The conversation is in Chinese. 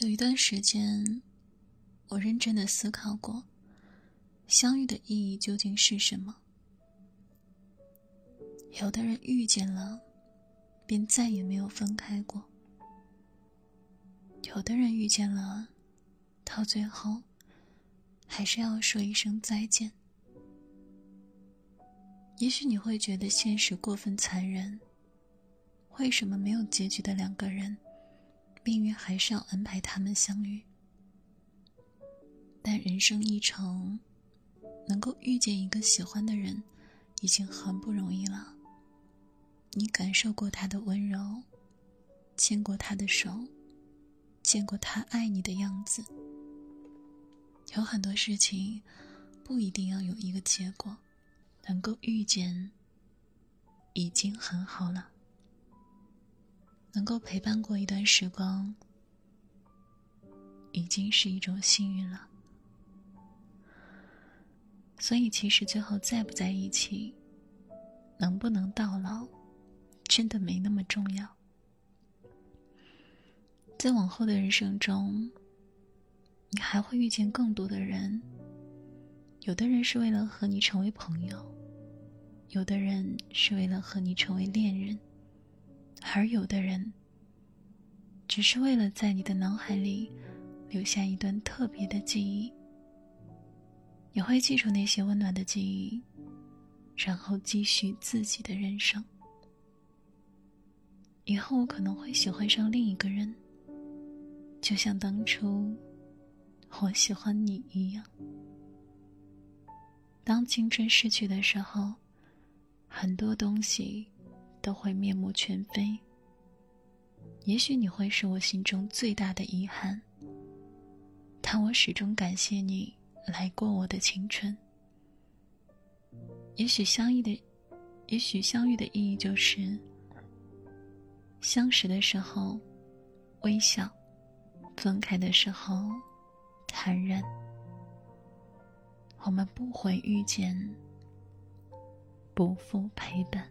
有一段时间，我认真的思考过，相遇的意义究竟是什么？有的人遇见了，便再也没有分开过；有的人遇见了，到最后，还是要说一声再见。也许你会觉得现实过分残忍，为什么没有结局的两个人？命运还是要安排他们相遇，但人生一程，能够遇见一个喜欢的人，已经很不容易了。你感受过他的温柔，牵过他的手，见过他爱你的样子。有很多事情，不一定要有一个结果，能够遇见，已经很好了。能够陪伴过一段时光，已经是一种幸运了。所以，其实最后在不在一起，能不能到老，真的没那么重要。在往后的人生中，你还会遇见更多的人。有的人是为了和你成为朋友，有的人是为了和你成为恋人。而有的人，只是为了在你的脑海里留下一段特别的记忆。你会记住那些温暖的记忆，然后继续自己的人生。以后我可能会喜欢上另一个人，就像当初我喜欢你一样。当青春逝去的时候，很多东西。都会面目全非。也许你会是我心中最大的遗憾，但我始终感谢你来过我的青春。也许相遇的，也许相遇的意义就是，相识的时候微笑，分开的时候坦然。我们不会遇见，不负陪伴。